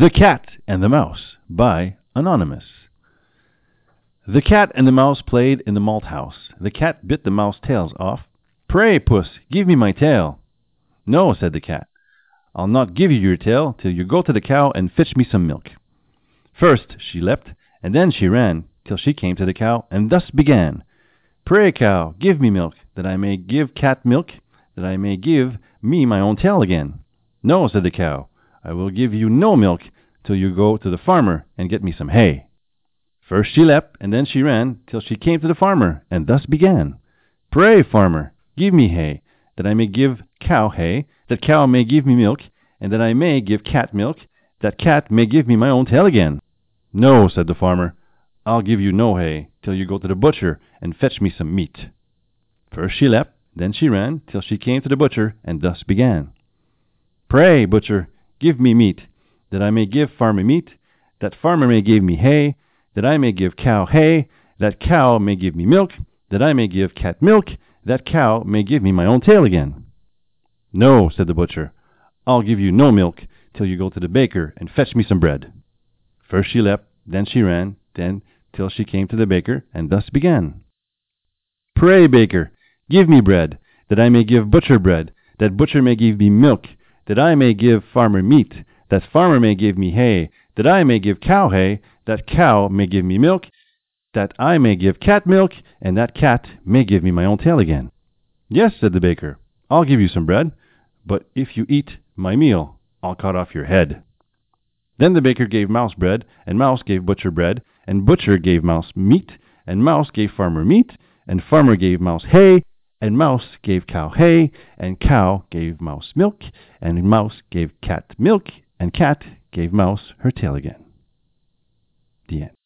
The Cat and the Mouse by Anonymous. The cat and the mouse played in the malt house. The cat bit the mouse tails off. Pray, puss, give me my tail. No, said the cat. I'll not give you your tail till you go to the cow and fetch me some milk. First she leapt, and then she ran, till she came to the cow, and thus began. Pray, cow, give me milk, that I may give cat milk, that I may give me my own tail again. No, said the cow. I will give you no milk till you go to the farmer and get me some hay. First she leapt, and then she ran, till she came to the farmer, and thus began. Pray, farmer, give me hay, that I may give cow hay, that cow may give me milk, and that I may give cat milk, that cat may give me my own tail again. No, said the farmer, I'll give you no hay, till you go to the butcher and fetch me some meat. First she leapt, then she ran, till she came to the butcher, and thus began. Pray, butcher, Give me meat, that I may give farmer meat, that farmer may give me hay, that I may give cow hay, that cow may give me milk, that I may give cat milk, that cow may give me my own tail again. No, said the butcher, I'll give you no milk till you go to the baker and fetch me some bread. First she leapt, then she ran, then till she came to the baker, and thus began. Pray, baker, give me bread, that I may give butcher bread, that butcher may give me milk, that I may give farmer meat, that farmer may give me hay, that I may give cow hay, that cow may give me milk, that I may give cat milk, and that cat may give me my own tail again. Yes, said the baker, I'll give you some bread, but if you eat my meal, I'll cut off your head. Then the baker gave mouse bread, and mouse gave butcher bread, and butcher gave mouse meat, and mouse gave farmer meat, and farmer gave mouse hay, and mouse gave cow hay, and cow gave mouse milk, and mouse gave cat milk, and cat gave mouse her tail again. The end.